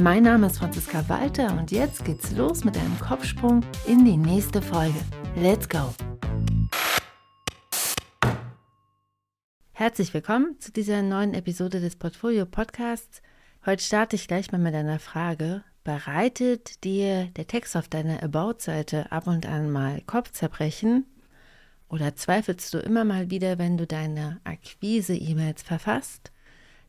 Mein Name ist Franziska Walter und jetzt geht's los mit einem Kopfsprung in die nächste Folge. Let's go! Herzlich willkommen zu dieser neuen Episode des Portfolio Podcasts. Heute starte ich gleich mal mit einer Frage. Bereitet dir der Text auf deiner About-Seite ab und an mal Kopfzerbrechen? Oder zweifelst du immer mal wieder, wenn du deine Akquise-E-Mails verfasst?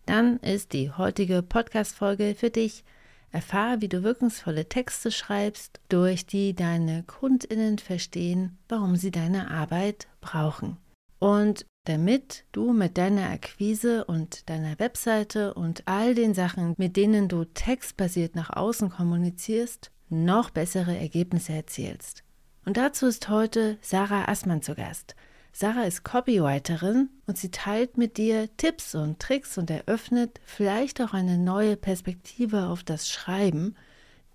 Dann ist die heutige Podcast-Folge für dich. Erfahre, wie du wirkungsvolle Texte schreibst, durch die deine KundInnen verstehen, warum sie deine Arbeit brauchen. Und damit du mit deiner Akquise und deiner Webseite und all den Sachen, mit denen du textbasiert nach außen kommunizierst, noch bessere Ergebnisse erzielst. Und dazu ist heute Sarah Assmann zu Gast. Sarah ist Copywriterin und sie teilt mit dir Tipps und Tricks und eröffnet vielleicht auch eine neue Perspektive auf das Schreiben,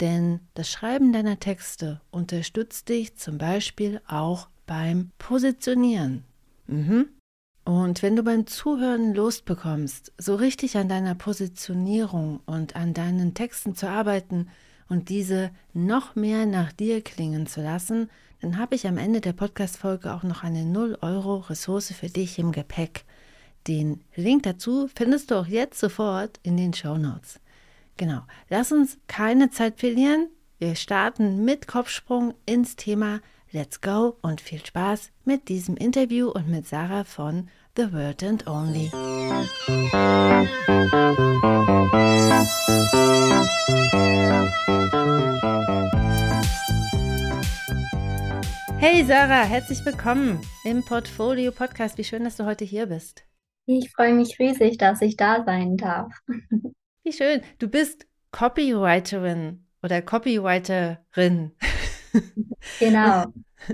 denn das Schreiben deiner Texte unterstützt dich zum Beispiel auch beim Positionieren. Mhm. Und wenn du beim Zuhören Lust bekommst, so richtig an deiner Positionierung und an deinen Texten zu arbeiten und diese noch mehr nach dir klingen zu lassen, dann habe ich am Ende der Podcast-Folge auch noch eine 0-Euro-Ressource für dich im Gepäck. Den Link dazu findest du auch jetzt sofort in den Show Notes. Genau, lass uns keine Zeit verlieren. Wir starten mit Kopfsprung ins Thema Let's Go und viel Spaß mit diesem Interview und mit Sarah von The Word and Only. Hey Sarah, herzlich willkommen im Portfolio Podcast. Wie schön, dass du heute hier bist. Ich freue mich riesig, dass ich da sein darf. Wie schön. Du bist Copywriterin oder Copywriterin. Genau.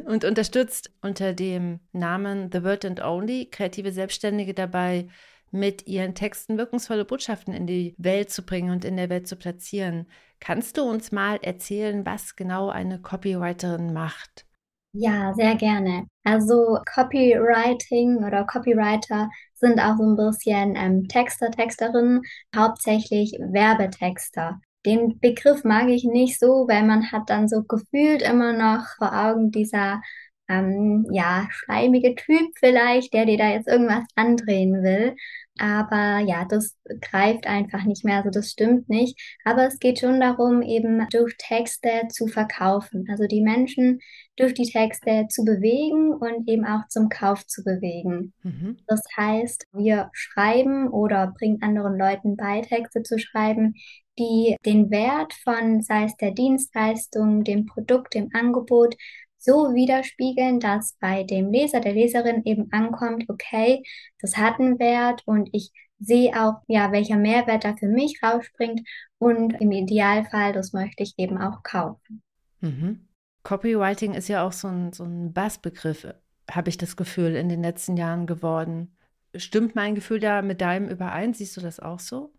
Und unterstützt unter dem Namen The Word and Only kreative Selbstständige dabei, mit ihren Texten wirkungsvolle Botschaften in die Welt zu bringen und in der Welt zu platzieren. Kannst du uns mal erzählen, was genau eine Copywriterin macht? Ja, sehr gerne. Also Copywriting oder Copywriter sind auch so ein bisschen ähm, Texter, Texterinnen, hauptsächlich Werbetexter. Den Begriff mag ich nicht so, weil man hat dann so gefühlt immer noch vor Augen dieser ähm, ja, schleimige Typ vielleicht, der dir da jetzt irgendwas andrehen will. Aber ja, das greift einfach nicht mehr, also das stimmt nicht. Aber es geht schon darum, eben durch Texte zu verkaufen. Also die Menschen durch die Texte zu bewegen und eben auch zum Kauf zu bewegen. Mhm. Das heißt, wir schreiben oder bringen anderen Leuten bei, Texte zu schreiben, die den Wert von, sei es der Dienstleistung, dem Produkt, dem Angebot, so widerspiegeln, dass bei dem Leser, der Leserin eben ankommt, okay, das hat einen Wert und ich sehe auch, ja, welcher Mehrwert da für mich rausspringt und im Idealfall, das möchte ich eben auch kaufen. Mhm. Copywriting ist ja auch so ein, so ein Bassbegriff, habe ich das Gefühl, in den letzten Jahren geworden. Stimmt mein Gefühl da mit deinem überein? Siehst du das auch so?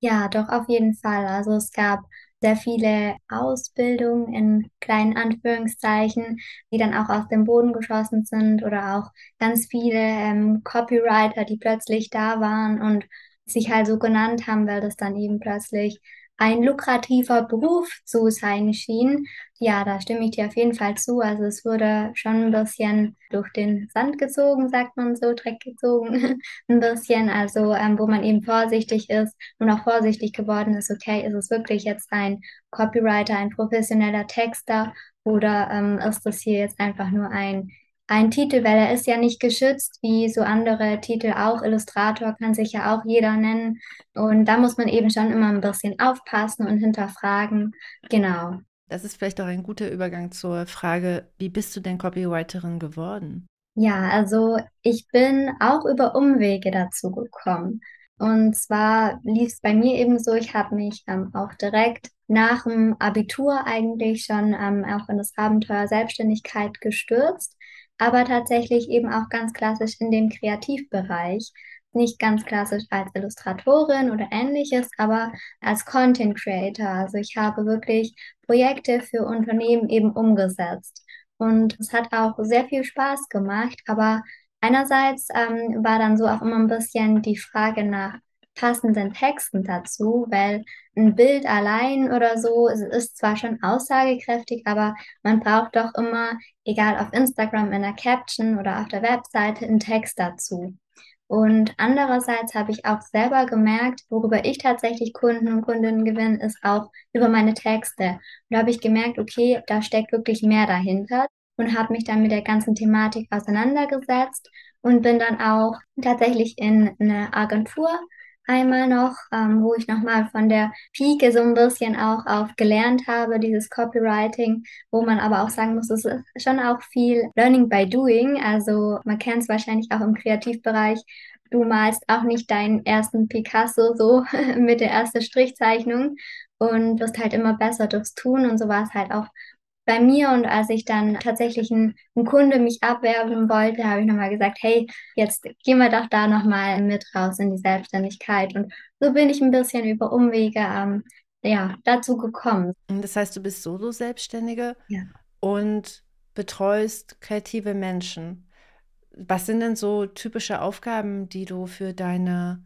Ja, doch, auf jeden Fall. Also es gab sehr viele Ausbildungen in kleinen Anführungszeichen, die dann auch aus dem Boden geschossen sind oder auch ganz viele ähm, Copywriter, die plötzlich da waren und sich halt so genannt haben, weil das dann eben plötzlich ein lukrativer Beruf zu sein schien. Ja, da stimme ich dir auf jeden Fall zu. Also es wurde schon ein bisschen durch den Sand gezogen, sagt man so, Dreck gezogen, ein bisschen. Also ähm, wo man eben vorsichtig ist und auch vorsichtig geworden ist, okay, ist es wirklich jetzt ein Copywriter, ein professioneller Texter oder ähm, ist das hier jetzt einfach nur ein ein Titel, weil er ist ja nicht geschützt, wie so andere Titel auch. Illustrator kann sich ja auch jeder nennen. Und da muss man eben schon immer ein bisschen aufpassen und hinterfragen. Genau. Das ist vielleicht auch ein guter Übergang zur Frage, wie bist du denn Copywriterin geworden? Ja, also ich bin auch über Umwege dazu gekommen. Und zwar lief es bei mir eben so, ich habe mich ähm, auch direkt nach dem Abitur eigentlich schon ähm, auch in das Abenteuer Selbstständigkeit gestürzt, aber tatsächlich eben auch ganz klassisch in dem Kreativbereich. Nicht ganz klassisch als Illustratorin oder ähnliches, aber als Content Creator. Also ich habe wirklich Projekte für Unternehmen eben umgesetzt. Und es hat auch sehr viel Spaß gemacht, aber einerseits ähm, war dann so auch immer ein bisschen die Frage nach passenden Texten dazu, weil ein Bild allein oder so ist zwar schon aussagekräftig, aber man braucht doch immer, egal auf Instagram in der Caption oder auf der Webseite, einen Text dazu. Und andererseits habe ich auch selber gemerkt, worüber ich tatsächlich Kunden und Kundinnen gewinne, ist auch über meine Texte. Und da habe ich gemerkt, okay, da steckt wirklich mehr dahinter und habe mich dann mit der ganzen Thematik auseinandergesetzt und bin dann auch tatsächlich in eine Agentur einmal noch, ähm, wo ich nochmal von der Pike so ein bisschen auch auf gelernt habe, dieses Copywriting, wo man aber auch sagen muss, es ist schon auch viel Learning by Doing. Also man kennt es wahrscheinlich auch im Kreativbereich. Du malst auch nicht deinen ersten Picasso so mit der ersten Strichzeichnung und wirst halt immer besser durchs Tun und so war es halt auch bei mir und als ich dann tatsächlich ein, ein Kunde mich abwerben wollte, habe ich nochmal gesagt, hey, jetzt gehen wir doch da nochmal mit raus in die Selbstständigkeit. Und so bin ich ein bisschen über Umwege ähm, ja, dazu gekommen. Das heißt, du bist Solo-Selbstständige ja. und betreust kreative Menschen. Was sind denn so typische Aufgaben, die du für deine,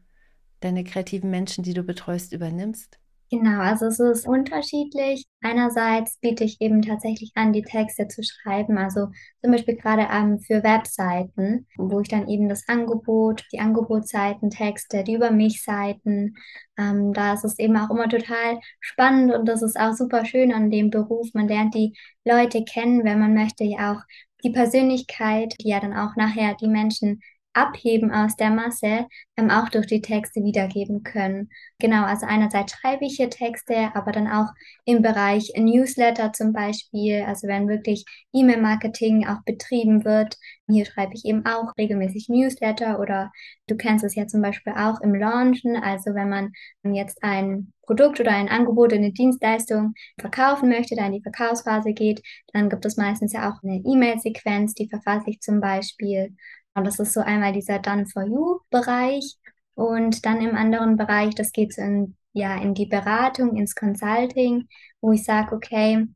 deine kreativen Menschen, die du betreust, übernimmst? Genau, also es ist unterschiedlich. Einerseits biete ich eben tatsächlich an, die Texte zu schreiben, also zum Beispiel gerade ähm, für Webseiten, wo ich dann eben das Angebot, die Angebotsseiten, Texte, die über mich Seiten, ähm, da ist es eben auch immer total spannend und das ist auch super schön an dem Beruf. Man lernt die Leute kennen, wenn man möchte ja auch die Persönlichkeit, die ja dann auch nachher die Menschen abheben aus der Masse, ähm, auch durch die Texte wiedergeben können. Genau, also einerseits schreibe ich hier Texte, aber dann auch im Bereich Newsletter zum Beispiel, also wenn wirklich E-Mail-Marketing auch betrieben wird. Hier schreibe ich eben auch regelmäßig Newsletter oder du kennst es ja zum Beispiel auch im Launchen, also wenn man jetzt ein Produkt oder ein Angebot, eine Dienstleistung verkaufen möchte, da in die Verkaufsphase geht, dann gibt es meistens ja auch eine E-Mail-Sequenz, die verfasse ich zum Beispiel. Und das ist so einmal dieser Done for You Bereich und dann im anderen Bereich, das geht so in, ja, in die Beratung, ins Consulting, wo ich sage, okay,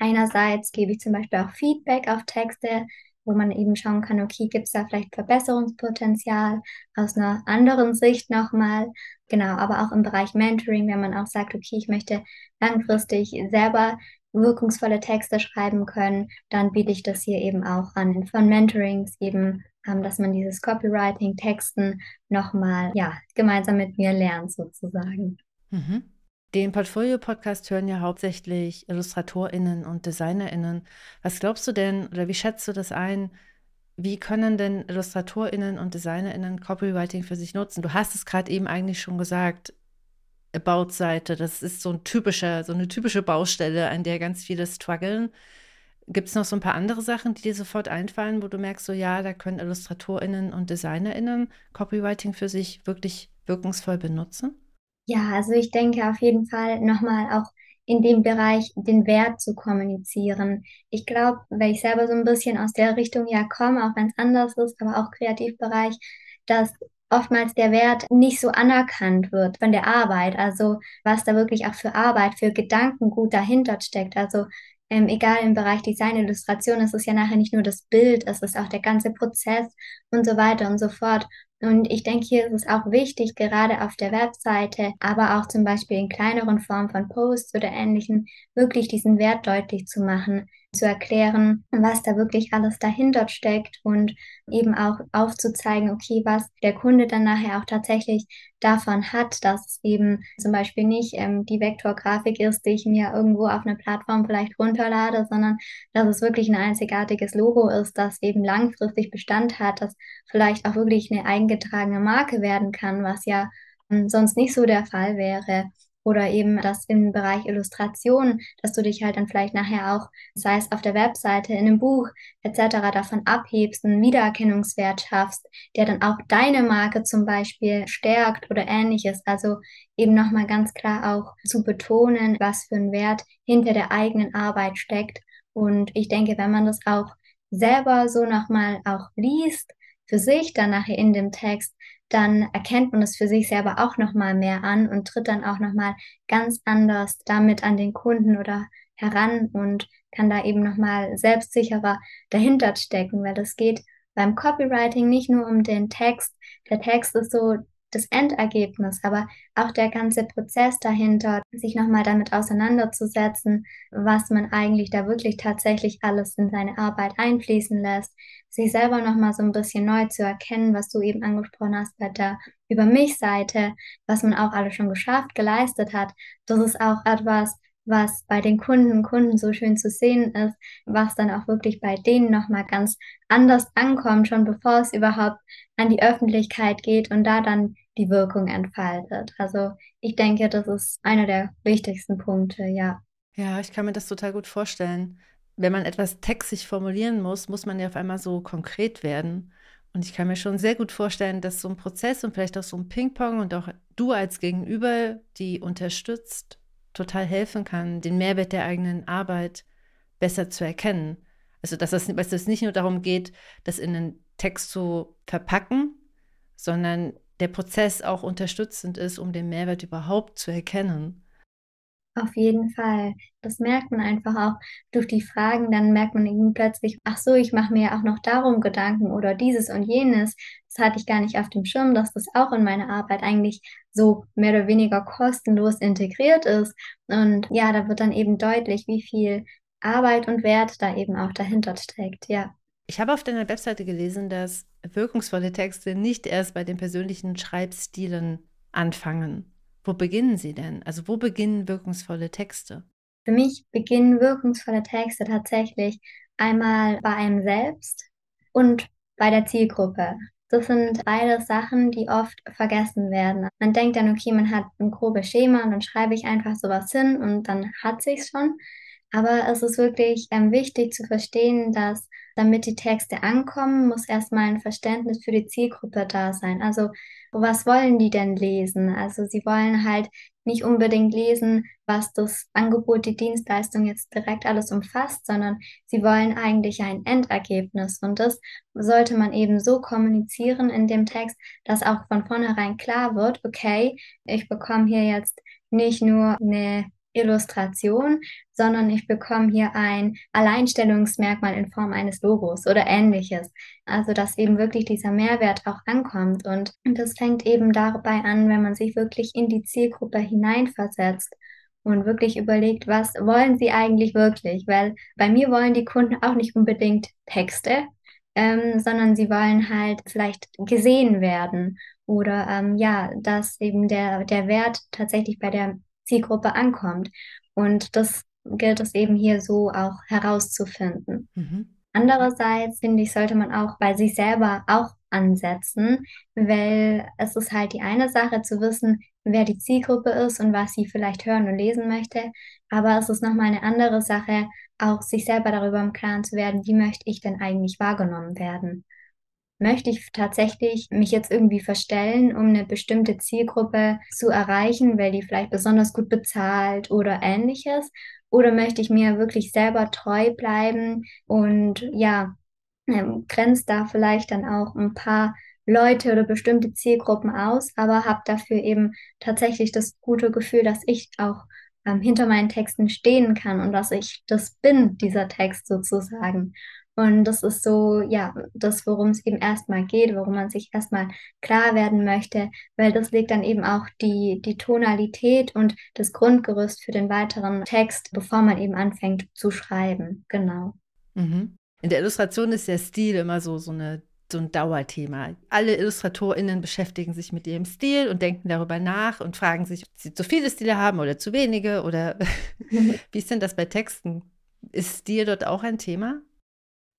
einerseits gebe ich zum Beispiel auch Feedback auf Texte, wo man eben schauen kann, okay, gibt es da vielleicht Verbesserungspotenzial aus einer anderen Sicht nochmal. Genau, aber auch im Bereich Mentoring, wenn man auch sagt, okay, ich möchte langfristig selber wirkungsvolle Texte schreiben können, dann biete ich das hier eben auch an von Mentorings eben dass man dieses Copywriting, Texten nochmal, ja, gemeinsam mit mir lernt sozusagen. Mhm. Den Portfolio-Podcast hören ja hauptsächlich IllustratorInnen und DesignerInnen. Was glaubst du denn oder wie schätzt du das ein? Wie können denn IllustratorInnen und DesignerInnen Copywriting für sich nutzen? Du hast es gerade eben eigentlich schon gesagt, About-Seite, das ist so ein typischer, so eine typische Baustelle, an der ganz viele strugglen. Gibt es noch so ein paar andere Sachen, die dir sofort einfallen, wo du merkst, so ja, da können IllustratorInnen und DesignerInnen Copywriting für sich wirklich wirkungsvoll benutzen? Ja, also ich denke auf jeden Fall nochmal auch in dem Bereich den Wert zu kommunizieren. Ich glaube, weil ich selber so ein bisschen aus der Richtung ja komme, auch wenn es anders ist, aber auch Kreativbereich, dass oftmals der Wert nicht so anerkannt wird von der Arbeit. Also was da wirklich auch für Arbeit, für Gedanken gut dahinter steckt. Also ähm, egal im Bereich Design, Illustration, es ist ja nachher nicht nur das Bild, es ist auch der ganze Prozess und so weiter und so fort. Und ich denke, hier ist es auch wichtig, gerade auf der Webseite, aber auch zum Beispiel in kleineren Formen von Posts oder ähnlichen, wirklich diesen Wert deutlich zu machen, zu erklären, was da wirklich alles dahinter steckt und eben auch aufzuzeigen, okay, was der Kunde dann nachher auch tatsächlich davon hat, dass es eben zum Beispiel nicht ähm, die Vektorgrafik ist, die ich mir irgendwo auf einer Plattform vielleicht runterlade, sondern dass es wirklich ein einzigartiges Logo ist, das eben langfristig Bestand hat, das vielleicht auch wirklich eine eingetragene Marke werden kann, was ja ähm, sonst nicht so der Fall wäre. Oder eben das im Bereich Illustration, dass du dich halt dann vielleicht nachher auch, sei es auf der Webseite, in einem Buch etc. davon abhebst, einen Wiedererkennungswert schaffst, der dann auch deine Marke zum Beispiel stärkt oder ähnliches. Also eben nochmal ganz klar auch zu betonen, was für ein Wert hinter der eigenen Arbeit steckt. Und ich denke, wenn man das auch selber so nochmal auch liest, für sich dann nachher in dem Text, dann erkennt man es für sich selber auch nochmal mehr an und tritt dann auch nochmal ganz anders damit an den Kunden oder heran und kann da eben nochmal selbstsicherer dahinter stecken, weil das geht beim Copywriting nicht nur um den Text. Der Text ist so das Endergebnis, aber auch der ganze Prozess dahinter, sich nochmal damit auseinanderzusetzen, was man eigentlich da wirklich tatsächlich alles in seine Arbeit einfließen lässt, sich selber nochmal so ein bisschen neu zu erkennen, was du eben angesprochen hast bei der Über mich Seite, was man auch alles schon geschafft, geleistet hat. Das ist auch etwas, was bei den Kunden und Kunden so schön zu sehen ist, was dann auch wirklich bei denen nochmal ganz anders ankommt, schon bevor es überhaupt an die Öffentlichkeit geht und da dann die Wirkung entfaltet. Also ich denke, das ist einer der wichtigsten Punkte, ja. Ja, ich kann mir das total gut vorstellen. Wenn man etwas textig formulieren muss, muss man ja auf einmal so konkret werden. Und ich kann mir schon sehr gut vorstellen, dass so ein Prozess und vielleicht auch so ein Ping-Pong und auch du als Gegenüber, die unterstützt, total helfen kann, den Mehrwert der eigenen Arbeit besser zu erkennen. Also, dass es, dass es nicht nur darum geht, das in einen Text zu verpacken, sondern der Prozess auch unterstützend ist, um den Mehrwert überhaupt zu erkennen. Auf jeden Fall. Das merkt man einfach auch durch die Fragen. Dann merkt man eben plötzlich, ach so, ich mache mir ja auch noch darum Gedanken oder dieses und jenes. Das hatte ich gar nicht auf dem Schirm, dass das auch in meine Arbeit eigentlich so mehr oder weniger kostenlos integriert ist. Und ja, da wird dann eben deutlich, wie viel Arbeit und Wert da eben auch dahinter steckt. Ja. Ich habe auf deiner Webseite gelesen, dass wirkungsvolle Texte nicht erst bei den persönlichen Schreibstilen anfangen. Wo beginnen sie denn? Also wo beginnen wirkungsvolle Texte? Für mich beginnen wirkungsvolle Texte tatsächlich einmal bei einem selbst und bei der Zielgruppe. Das sind beide Sachen, die oft vergessen werden. Man denkt dann, okay, man hat ein grobes Schema und dann schreibe ich einfach sowas hin und dann hat sich's schon. Aber es ist wirklich ähm, wichtig zu verstehen, dass damit die Texte ankommen, muss erstmal ein Verständnis für die Zielgruppe da sein. Also was wollen die denn lesen? Also sie wollen halt nicht unbedingt lesen, was das Angebot, die Dienstleistung jetzt direkt alles umfasst, sondern sie wollen eigentlich ein Endergebnis. Und das sollte man eben so kommunizieren in dem Text, dass auch von vornherein klar wird, okay, ich bekomme hier jetzt nicht nur eine Illustration, sondern ich bekomme hier ein Alleinstellungsmerkmal in Form eines Logos oder ähnliches. Also dass eben wirklich dieser Mehrwert auch ankommt. Und das fängt eben dabei an, wenn man sich wirklich in die Zielgruppe hineinversetzt und wirklich überlegt, was wollen sie eigentlich wirklich? Weil bei mir wollen die Kunden auch nicht unbedingt Texte, ähm, sondern sie wollen halt vielleicht gesehen werden oder ähm, ja, dass eben der, der Wert tatsächlich bei der Zielgruppe ankommt. Und das gilt es eben hier so auch herauszufinden. Mhm. Andererseits finde ich, sollte man auch bei sich selber auch ansetzen, weil es ist halt die eine Sache zu wissen, wer die Zielgruppe ist und was sie vielleicht hören und lesen möchte. Aber es ist nochmal eine andere Sache, auch sich selber darüber im Klaren zu werden, wie möchte ich denn eigentlich wahrgenommen werden möchte ich tatsächlich mich jetzt irgendwie verstellen, um eine bestimmte Zielgruppe zu erreichen, weil die vielleicht besonders gut bezahlt oder ähnliches? Oder möchte ich mir wirklich selber treu bleiben und ja, ähm, grenzt da vielleicht dann auch ein paar Leute oder bestimmte Zielgruppen aus, aber habe dafür eben tatsächlich das gute Gefühl, dass ich auch ähm, hinter meinen Texten stehen kann und dass ich das bin, dieser Text sozusagen. Und das ist so, ja, das, worum es eben erstmal geht, worum man sich erstmal klar werden möchte, weil das legt dann eben auch die, die Tonalität und das Grundgerüst für den weiteren Text, bevor man eben anfängt zu schreiben. Genau. Mhm. In der Illustration ist der Stil immer so, so eine so ein Dauerthema. Alle IllustratorInnen beschäftigen sich mit ihrem Stil und denken darüber nach und fragen sich, ob sie zu viele Stile haben oder zu wenige oder wie ist denn das bei Texten? Ist Stil dort auch ein Thema?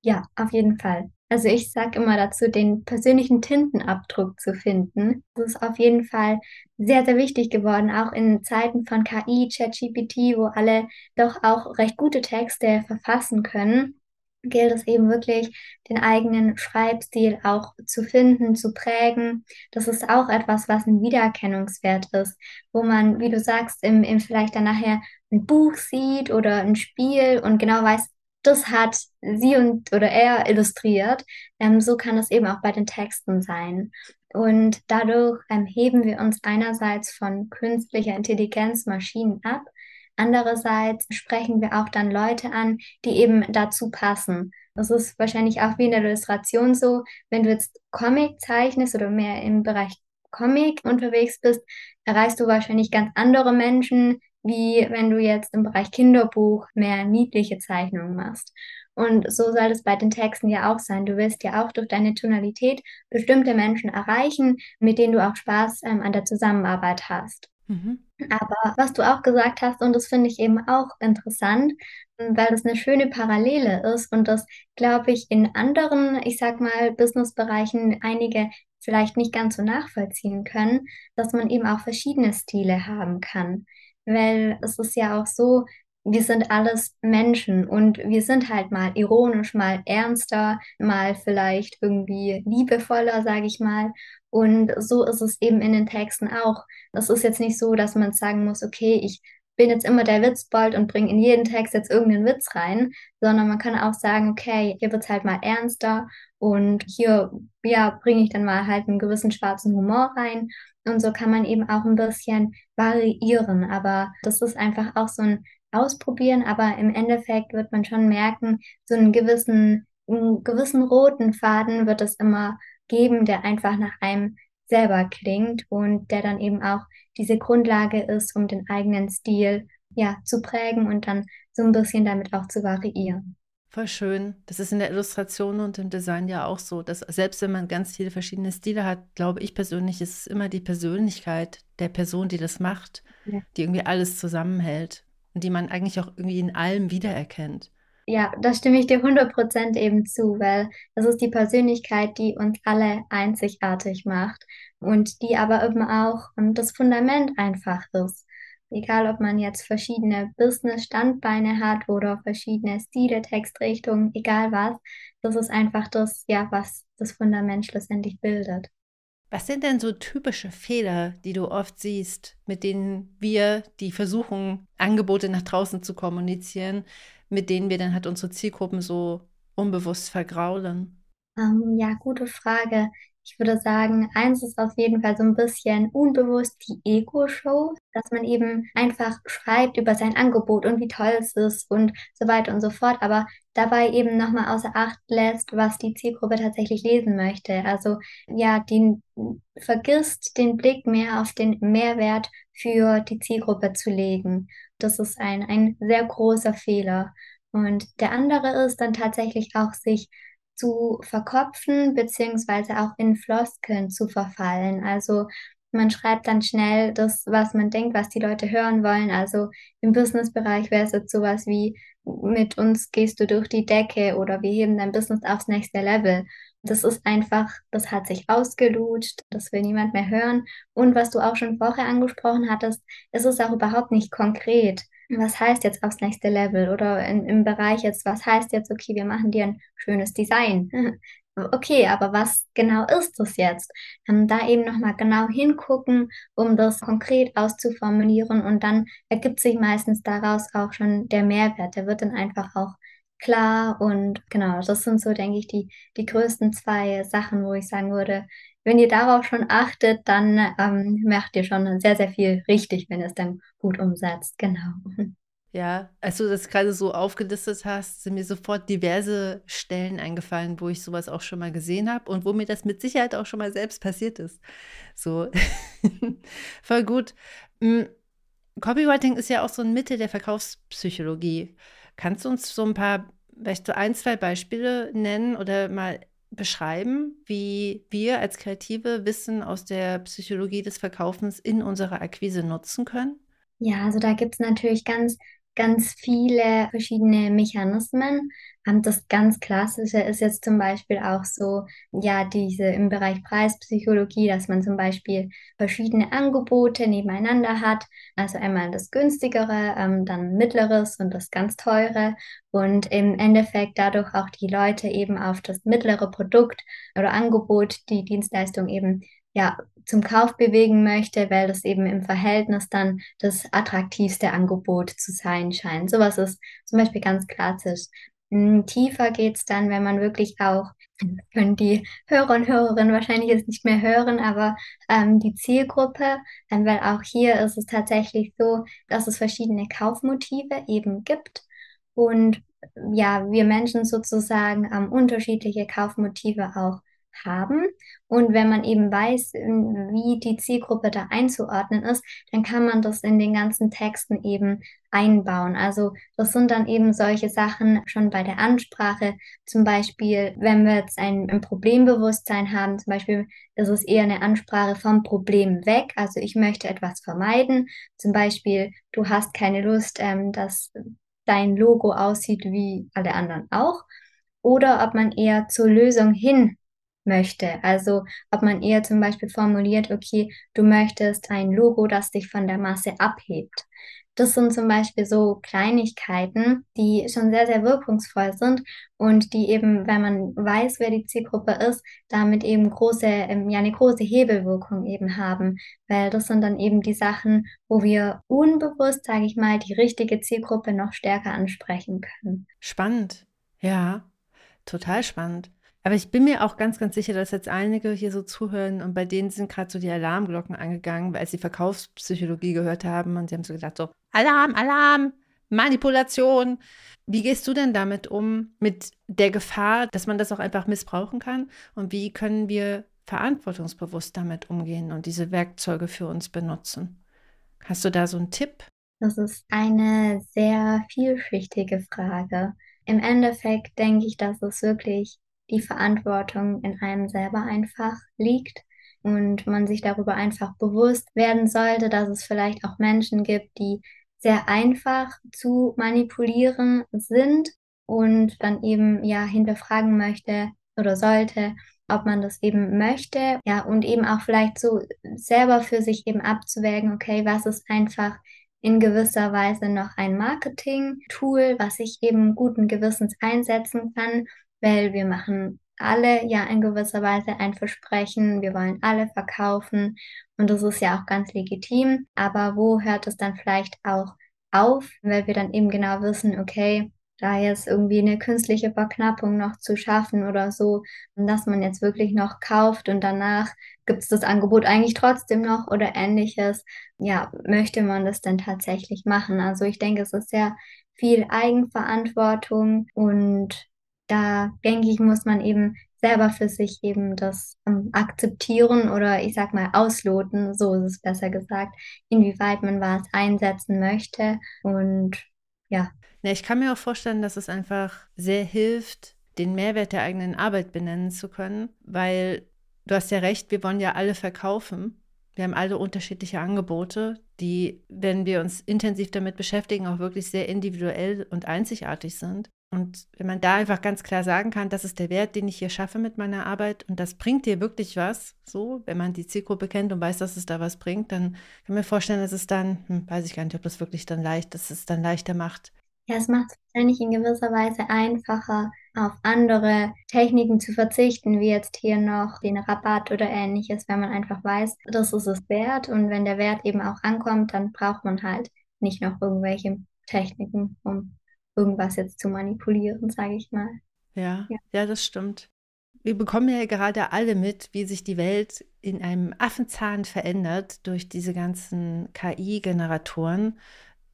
Ja, auf jeden Fall. Also ich sage immer dazu, den persönlichen Tintenabdruck zu finden. Das ist auf jeden Fall sehr, sehr wichtig geworden, auch in Zeiten von KI, ChatGPT, wo alle doch auch recht gute Texte verfassen können gilt es eben wirklich, den eigenen Schreibstil auch zu finden, zu prägen. Das ist auch etwas, was ein Wiedererkennungswert ist, wo man, wie du sagst, im, im vielleicht dann nachher ein Buch sieht oder ein Spiel und genau weiß, das hat sie und oder er illustriert. Ähm, so kann es eben auch bei den Texten sein. Und dadurch ähm, heben wir uns einerseits von künstlicher Intelligenz, Maschinen ab. Andererseits sprechen wir auch dann Leute an, die eben dazu passen. Das ist wahrscheinlich auch wie in der Illustration so, wenn du jetzt Comic zeichnest oder mehr im Bereich Comic unterwegs bist, erreichst du wahrscheinlich ganz andere Menschen, wie wenn du jetzt im Bereich Kinderbuch mehr niedliche Zeichnungen machst. Und so soll es bei den Texten ja auch sein. Du willst ja auch durch deine Tonalität bestimmte Menschen erreichen, mit denen du auch Spaß ähm, an der Zusammenarbeit hast. Mhm. Aber was du auch gesagt hast, und das finde ich eben auch interessant, weil das eine schöne Parallele ist und das, glaube ich, in anderen, ich sag mal, Businessbereichen einige vielleicht nicht ganz so nachvollziehen können, dass man eben auch verschiedene Stile haben kann weil es ist ja auch so, wir sind alles Menschen und wir sind halt mal ironisch, mal ernster, mal vielleicht irgendwie liebevoller, sage ich mal. Und so ist es eben in den Texten auch. Es ist jetzt nicht so, dass man sagen muss, okay, ich bin jetzt immer der Witzbold und bringe in jeden Text jetzt irgendeinen Witz rein, sondern man kann auch sagen, okay, hier wird es halt mal ernster und hier, ja, bringe ich dann mal halt einen gewissen schwarzen Humor rein. Und so kann man eben auch ein bisschen variieren. Aber das ist einfach auch so ein Ausprobieren. Aber im Endeffekt wird man schon merken, so einen gewissen, einen gewissen roten Faden wird es immer geben, der einfach nach einem selber klingt und der dann eben auch diese Grundlage ist, um den eigenen Stil ja zu prägen und dann so ein bisschen damit auch zu variieren. Voll schön. Das ist in der Illustration und im Design ja auch so, dass selbst wenn man ganz viele verschiedene Stile hat, glaube ich persönlich, ist es immer die Persönlichkeit der Person, die das macht, ja. die irgendwie alles zusammenhält und die man eigentlich auch irgendwie in allem wiedererkennt. Ja, da stimme ich dir 100% eben zu, weil das ist die Persönlichkeit, die uns alle einzigartig macht und die aber eben auch das Fundament einfach ist. Egal, ob man jetzt verschiedene Business-Standbeine hat oder verschiedene Stile, Textrichtungen, egal was, das ist einfach das, ja, was das Fundament schlussendlich bildet. Was sind denn so typische Fehler, die du oft siehst, mit denen wir, die versuchen, Angebote nach draußen zu kommunizieren, mit denen wir dann halt unsere Zielgruppen so unbewusst vergraulen? Ähm, ja, gute Frage. Ich würde sagen, eins ist auf jeden Fall so ein bisschen unbewusst die Ego-Show, dass man eben einfach schreibt über sein Angebot und wie toll es ist und so weiter und so fort, aber dabei eben nochmal außer Acht lässt, was die Zielgruppe tatsächlich lesen möchte. Also ja, den vergisst den Blick mehr auf den Mehrwert für die Zielgruppe zu legen. Das ist ein, ein sehr großer Fehler. Und der andere ist dann tatsächlich auch sich zu verkopfen, beziehungsweise auch in Floskeln zu verfallen. Also man schreibt dann schnell das, was man denkt, was die Leute hören wollen. Also im Businessbereich wäre es jetzt sowas wie, mit uns gehst du durch die Decke oder wir heben dein Business aufs nächste Level. Das ist einfach, das hat sich ausgelutscht, das will niemand mehr hören. Und was du auch schon vorher angesprochen hattest, ist es auch überhaupt nicht konkret was heißt jetzt aufs nächste Level oder in, im Bereich jetzt, was heißt jetzt, okay, wir machen dir ein schönes Design. okay, aber was genau ist das jetzt? Ähm, da eben nochmal genau hingucken, um das konkret auszuformulieren und dann ergibt sich meistens daraus auch schon der Mehrwert. Der wird dann einfach auch klar und genau, das sind so, denke ich, die, die größten zwei Sachen, wo ich sagen würde, wenn ihr darauf schon achtet, dann ähm, macht ihr schon sehr, sehr viel richtig, wenn ihr es dann gut umsetzt. Genau. Ja, als du das gerade so aufgelistet hast, sind mir sofort diverse Stellen eingefallen, wo ich sowas auch schon mal gesehen habe und wo mir das mit Sicherheit auch schon mal selbst passiert ist. So, voll gut. Hm, Copywriting ist ja auch so ein Mittel der Verkaufspsychologie. Kannst du uns so ein paar, vielleicht so ein, zwei Beispiele nennen oder mal beschreiben, wie wir als Kreative Wissen aus der Psychologie des Verkaufens in unserer Akquise nutzen können? Ja, also da gibt es natürlich ganz ganz viele verschiedene Mechanismen. Ähm, das ganz Klassische ist jetzt zum Beispiel auch so, ja, diese im Bereich Preispsychologie, dass man zum Beispiel verschiedene Angebote nebeneinander hat. Also einmal das günstigere, ähm, dann mittleres und das ganz teure. Und im Endeffekt dadurch auch die Leute eben auf das mittlere Produkt oder Angebot, die Dienstleistung eben ja, zum Kauf bewegen möchte, weil das eben im Verhältnis dann das attraktivste Angebot zu sein scheint. Sowas ist zum Beispiel ganz klassisch. Hm, tiefer geht's dann, wenn man wirklich auch, können die Hörer und Hörerinnen wahrscheinlich jetzt nicht mehr hören, aber ähm, die Zielgruppe, ähm, weil auch hier ist es tatsächlich so, dass es verschiedene Kaufmotive eben gibt und ja, wir Menschen sozusagen ähm, unterschiedliche Kaufmotive auch haben. Und wenn man eben weiß, wie die Zielgruppe da einzuordnen ist, dann kann man das in den ganzen Texten eben einbauen. Also das sind dann eben solche Sachen schon bei der Ansprache. Zum Beispiel, wenn wir jetzt ein, ein Problembewusstsein haben, zum Beispiel ist es eher eine Ansprache vom Problem weg. Also ich möchte etwas vermeiden. Zum Beispiel, du hast keine Lust, ähm, dass dein Logo aussieht wie alle anderen auch. Oder ob man eher zur Lösung hin möchte. Also ob man eher zum Beispiel formuliert, okay, du möchtest ein Logo, das dich von der Masse abhebt. Das sind zum Beispiel so Kleinigkeiten, die schon sehr, sehr wirkungsvoll sind und die eben, wenn man weiß, wer die Zielgruppe ist, damit eben große, ähm, ja, eine große Hebelwirkung eben haben. Weil das sind dann eben die Sachen, wo wir unbewusst, sage ich mal, die richtige Zielgruppe noch stärker ansprechen können. Spannend. Ja, total spannend. Aber ich bin mir auch ganz, ganz sicher, dass jetzt einige hier so zuhören und bei denen sind gerade so die Alarmglocken angegangen, weil sie Verkaufspsychologie gehört haben und sie haben so gedacht, so Alarm, Alarm, Manipulation. Wie gehst du denn damit um, mit der Gefahr, dass man das auch einfach missbrauchen kann? Und wie können wir verantwortungsbewusst damit umgehen und diese Werkzeuge für uns benutzen? Hast du da so einen Tipp? Das ist eine sehr vielschichtige Frage. Im Endeffekt denke ich, dass es wirklich die Verantwortung in einem selber einfach liegt und man sich darüber einfach bewusst werden sollte, dass es vielleicht auch Menschen gibt, die sehr einfach zu manipulieren sind und dann eben ja hinterfragen möchte oder sollte, ob man das eben möchte, ja, und eben auch vielleicht so selber für sich eben abzuwägen, okay, was ist einfach in gewisser Weise noch ein Marketing-Tool, was ich eben guten Gewissens einsetzen kann weil wir machen alle ja in gewisser Weise ein Versprechen, wir wollen alle verkaufen und das ist ja auch ganz legitim, aber wo hört es dann vielleicht auch auf, weil wir dann eben genau wissen, okay, da jetzt irgendwie eine künstliche Verknappung noch zu schaffen oder so, dass man jetzt wirklich noch kauft und danach gibt es das Angebot eigentlich trotzdem noch oder ähnliches. Ja, möchte man das denn tatsächlich machen? Also ich denke, es ist sehr viel Eigenverantwortung und da denke ich, muss man eben selber für sich eben das ähm, akzeptieren oder ich sag mal ausloten, so ist es besser gesagt, inwieweit man was einsetzen möchte und ja. ja. Ich kann mir auch vorstellen, dass es einfach sehr hilft, den Mehrwert der eigenen Arbeit benennen zu können, weil du hast ja recht, wir wollen ja alle verkaufen. Wir haben alle unterschiedliche Angebote, die, wenn wir uns intensiv damit beschäftigen, auch wirklich sehr individuell und einzigartig sind. Und wenn man da einfach ganz klar sagen kann, das ist der Wert, den ich hier schaffe mit meiner Arbeit und das bringt dir wirklich was, so, wenn man die Zielgruppe kennt und weiß, dass es da was bringt, dann kann ich mir vorstellen, dass es dann, hm, weiß ich gar nicht, ob das wirklich dann leicht, dass es dann leichter macht. Ja, es macht es wahrscheinlich in gewisser Weise einfacher, auf andere Techniken zu verzichten, wie jetzt hier noch den Rabatt oder ähnliches, wenn man einfach weiß, das ist es wert und wenn der Wert eben auch ankommt, dann braucht man halt nicht noch irgendwelche Techniken, um irgendwas jetzt zu manipulieren, sage ich mal. Ja, ja, ja, das stimmt. Wir bekommen ja gerade alle mit, wie sich die Welt in einem Affenzahn verändert durch diese ganzen KI-Generatoren.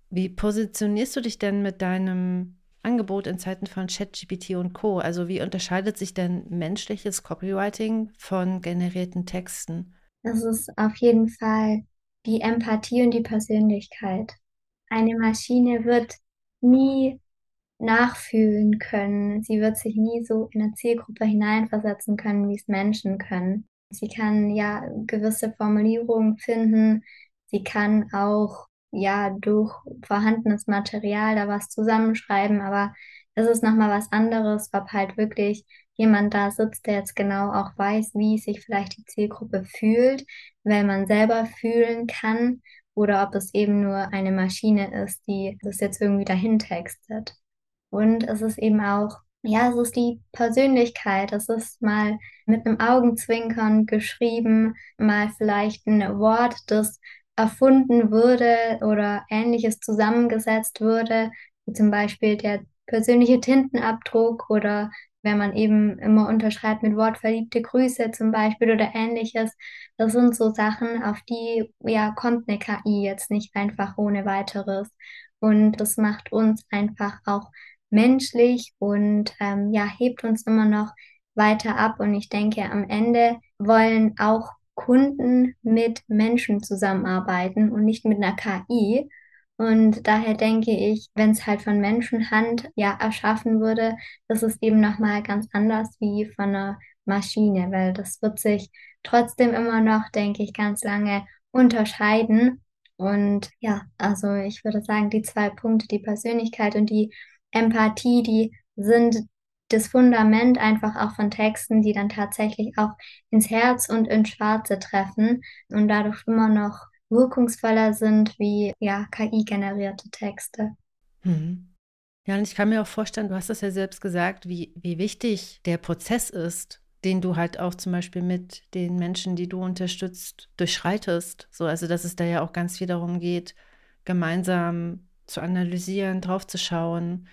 Wie positionierst du dich denn mit deinem Angebot in Zeiten von ChatGPT und Co? Also wie unterscheidet sich denn menschliches Copywriting von generierten Texten? Das ist auf jeden Fall die Empathie und die Persönlichkeit. Eine Maschine wird nie nachfühlen können. Sie wird sich nie so in eine Zielgruppe hineinversetzen können, wie es Menschen können. Sie kann ja gewisse Formulierungen finden. Sie kann auch ja durch vorhandenes Material da was zusammenschreiben, aber es ist nochmal was anderes, ob halt wirklich jemand da sitzt, der jetzt genau auch weiß, wie sich vielleicht die Zielgruppe fühlt, weil man selber fühlen kann oder ob es eben nur eine Maschine ist, die das jetzt irgendwie dahin textet. Und es ist eben auch, ja, es ist die Persönlichkeit. Es ist mal mit einem Augenzwinkern geschrieben, mal vielleicht ein Wort, das erfunden würde oder ähnliches zusammengesetzt würde, wie zum Beispiel der persönliche Tintenabdruck oder wenn man eben immer unterschreibt mit Wort verliebte Grüße zum Beispiel oder ähnliches. Das sind so Sachen, auf die ja kommt eine KI jetzt nicht einfach ohne weiteres. Und das macht uns einfach auch menschlich und ähm, ja, hebt uns immer noch weiter ab. Und ich denke, am Ende wollen auch Kunden mit Menschen zusammenarbeiten und nicht mit einer KI. Und daher denke ich, wenn es halt von Menschenhand ja erschaffen würde, das ist eben nochmal ganz anders wie von einer Maschine, weil das wird sich trotzdem immer noch, denke ich, ganz lange unterscheiden. Und ja, also ich würde sagen, die zwei Punkte, die Persönlichkeit und die Empathie, die sind das Fundament einfach auch von Texten, die dann tatsächlich auch ins Herz und ins Schwarze treffen und dadurch immer noch wirkungsvoller sind wie ja KI-generierte Texte. Mhm. Ja, und ich kann mir auch vorstellen, du hast es ja selbst gesagt, wie, wie wichtig der Prozess ist, den du halt auch zum Beispiel mit den Menschen, die du unterstützt, durchschreitest. So, also dass es da ja auch ganz viel darum geht, gemeinsam zu analysieren, draufzuschauen,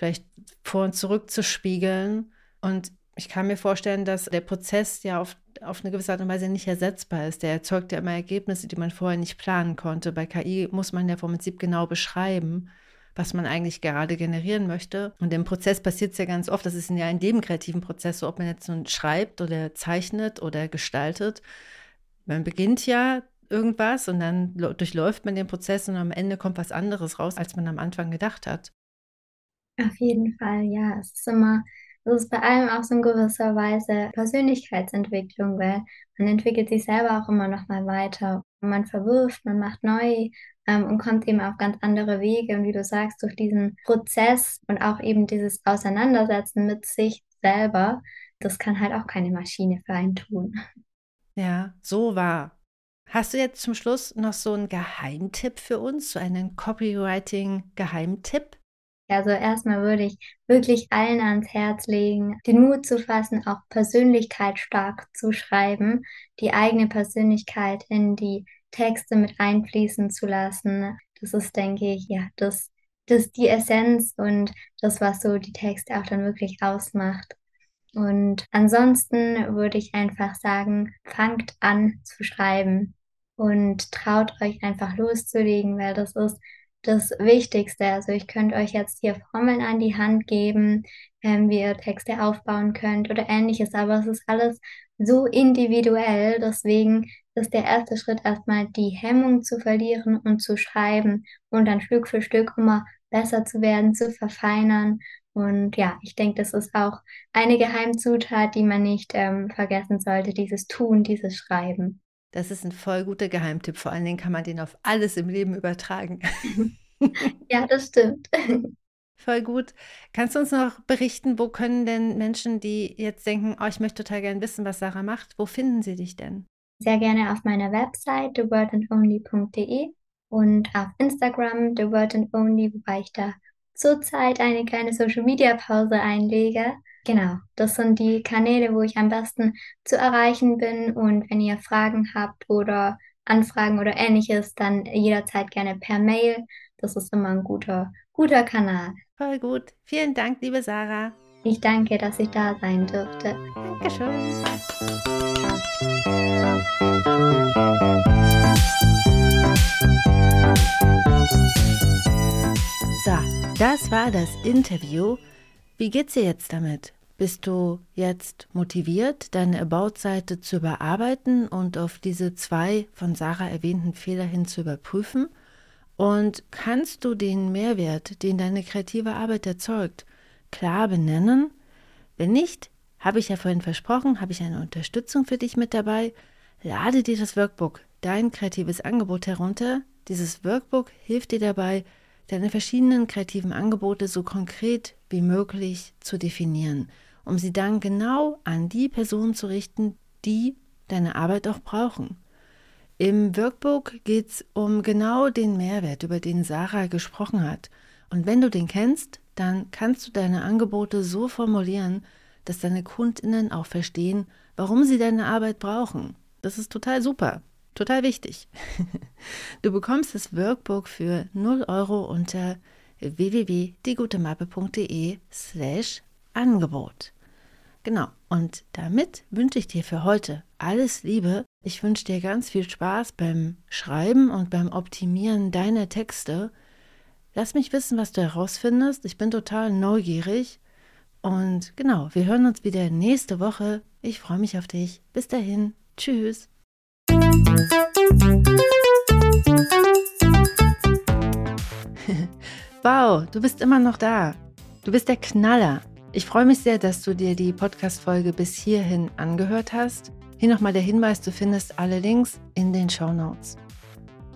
vielleicht vor und zurück zu spiegeln. Und ich kann mir vorstellen, dass der Prozess ja auf, auf eine gewisse Art und Weise nicht ersetzbar ist. Der erzeugt ja immer Ergebnisse, die man vorher nicht planen konnte. Bei KI muss man ja vom Prinzip genau beschreiben, was man eigentlich gerade generieren möchte. Und im Prozess passiert es ja ganz oft, das ist ja in dem kreativen Prozess so, ob man jetzt nun schreibt oder zeichnet oder gestaltet. Man beginnt ja irgendwas und dann durchläuft man den Prozess und am Ende kommt was anderes raus, als man am Anfang gedacht hat. Auf jeden Fall, ja. Es ist immer, es ist bei allem auch so in gewisser Weise Persönlichkeitsentwicklung, weil man entwickelt sich selber auch immer noch mal weiter. Man verwirft, man macht neu ähm, und kommt eben auf ganz andere Wege. Und wie du sagst, durch diesen Prozess und auch eben dieses Auseinandersetzen mit sich selber, das kann halt auch keine Maschine für einen tun. Ja, so war. Hast du jetzt zum Schluss noch so einen Geheimtipp für uns, so einen Copywriting-Geheimtipp? Also erstmal würde ich wirklich allen ans Herz legen, den Mut zu fassen, auch Persönlichkeit stark zu schreiben, die eigene Persönlichkeit in die Texte mit einfließen zu lassen. Das ist, denke ich, ja, das, das die Essenz und das, was so die Texte auch dann wirklich ausmacht. Und ansonsten würde ich einfach sagen, fangt an zu schreiben und traut euch einfach loszulegen, weil das ist das Wichtigste. Also ich könnte euch jetzt hier Formeln an die Hand geben, ähm, wie ihr Texte aufbauen könnt oder ähnliches, aber es ist alles so individuell. Deswegen ist der erste Schritt erstmal die Hemmung zu verlieren und zu schreiben und dann Stück für Stück immer besser zu werden, zu verfeinern. Und ja, ich denke, das ist auch eine Geheimzutat, die man nicht ähm, vergessen sollte, dieses Tun, dieses Schreiben. Das ist ein voll guter Geheimtipp. Vor allen Dingen kann man den auf alles im Leben übertragen. ja, das stimmt. Voll gut. Kannst du uns noch berichten, wo können denn Menschen, die jetzt denken, oh, ich möchte total gerne wissen, was Sarah macht, wo finden sie dich denn? Sehr gerne auf meiner Website thewordandonly.de und auf Instagram thewordandonly, wobei ich da zurzeit eine kleine Social Media Pause einlege. Genau, das sind die Kanäle, wo ich am besten zu erreichen bin. Und wenn ihr Fragen habt oder Anfragen oder ähnliches, dann jederzeit gerne per Mail. Das ist immer ein guter, guter Kanal. Voll gut. Vielen Dank, liebe Sarah. Ich danke, dass ich da sein durfte. Dankeschön. Das war das Interview wie geht's dir jetzt damit? Bist du jetzt motiviert, deine About-Seite zu überarbeiten und auf diese zwei von Sarah erwähnten Fehler hin zu überprüfen? Und kannst du den Mehrwert, den deine kreative Arbeit erzeugt, klar benennen? Wenn nicht, habe ich ja vorhin versprochen, habe ich eine Unterstützung für dich mit dabei. Lade dir das Workbook, dein kreatives Angebot herunter. dieses Workbook hilft dir dabei, deine verschiedenen kreativen Angebote so konkret wie möglich zu definieren, um sie dann genau an die Personen zu richten, die deine Arbeit auch brauchen. Im Workbook geht es um genau den Mehrwert, über den Sarah gesprochen hat. Und wenn du den kennst, dann kannst du deine Angebote so formulieren, dass deine Kundinnen auch verstehen, warum sie deine Arbeit brauchen. Das ist total super, total wichtig. Du bekommst das Workbook für 0 Euro unter www.diegutemappe.de slash Angebot. Genau, und damit wünsche ich dir für heute alles Liebe. Ich wünsche dir ganz viel Spaß beim Schreiben und beim Optimieren deiner Texte. Lass mich wissen, was du herausfindest. Ich bin total neugierig. Und genau, wir hören uns wieder nächste Woche. Ich freue mich auf dich. Bis dahin. Tschüss. wow, du bist immer noch da. Du bist der Knaller. Ich freue mich sehr, dass du dir die Podcast-Folge bis hierhin angehört hast. Hier nochmal der Hinweis: Du findest alle Links in den Show Notes.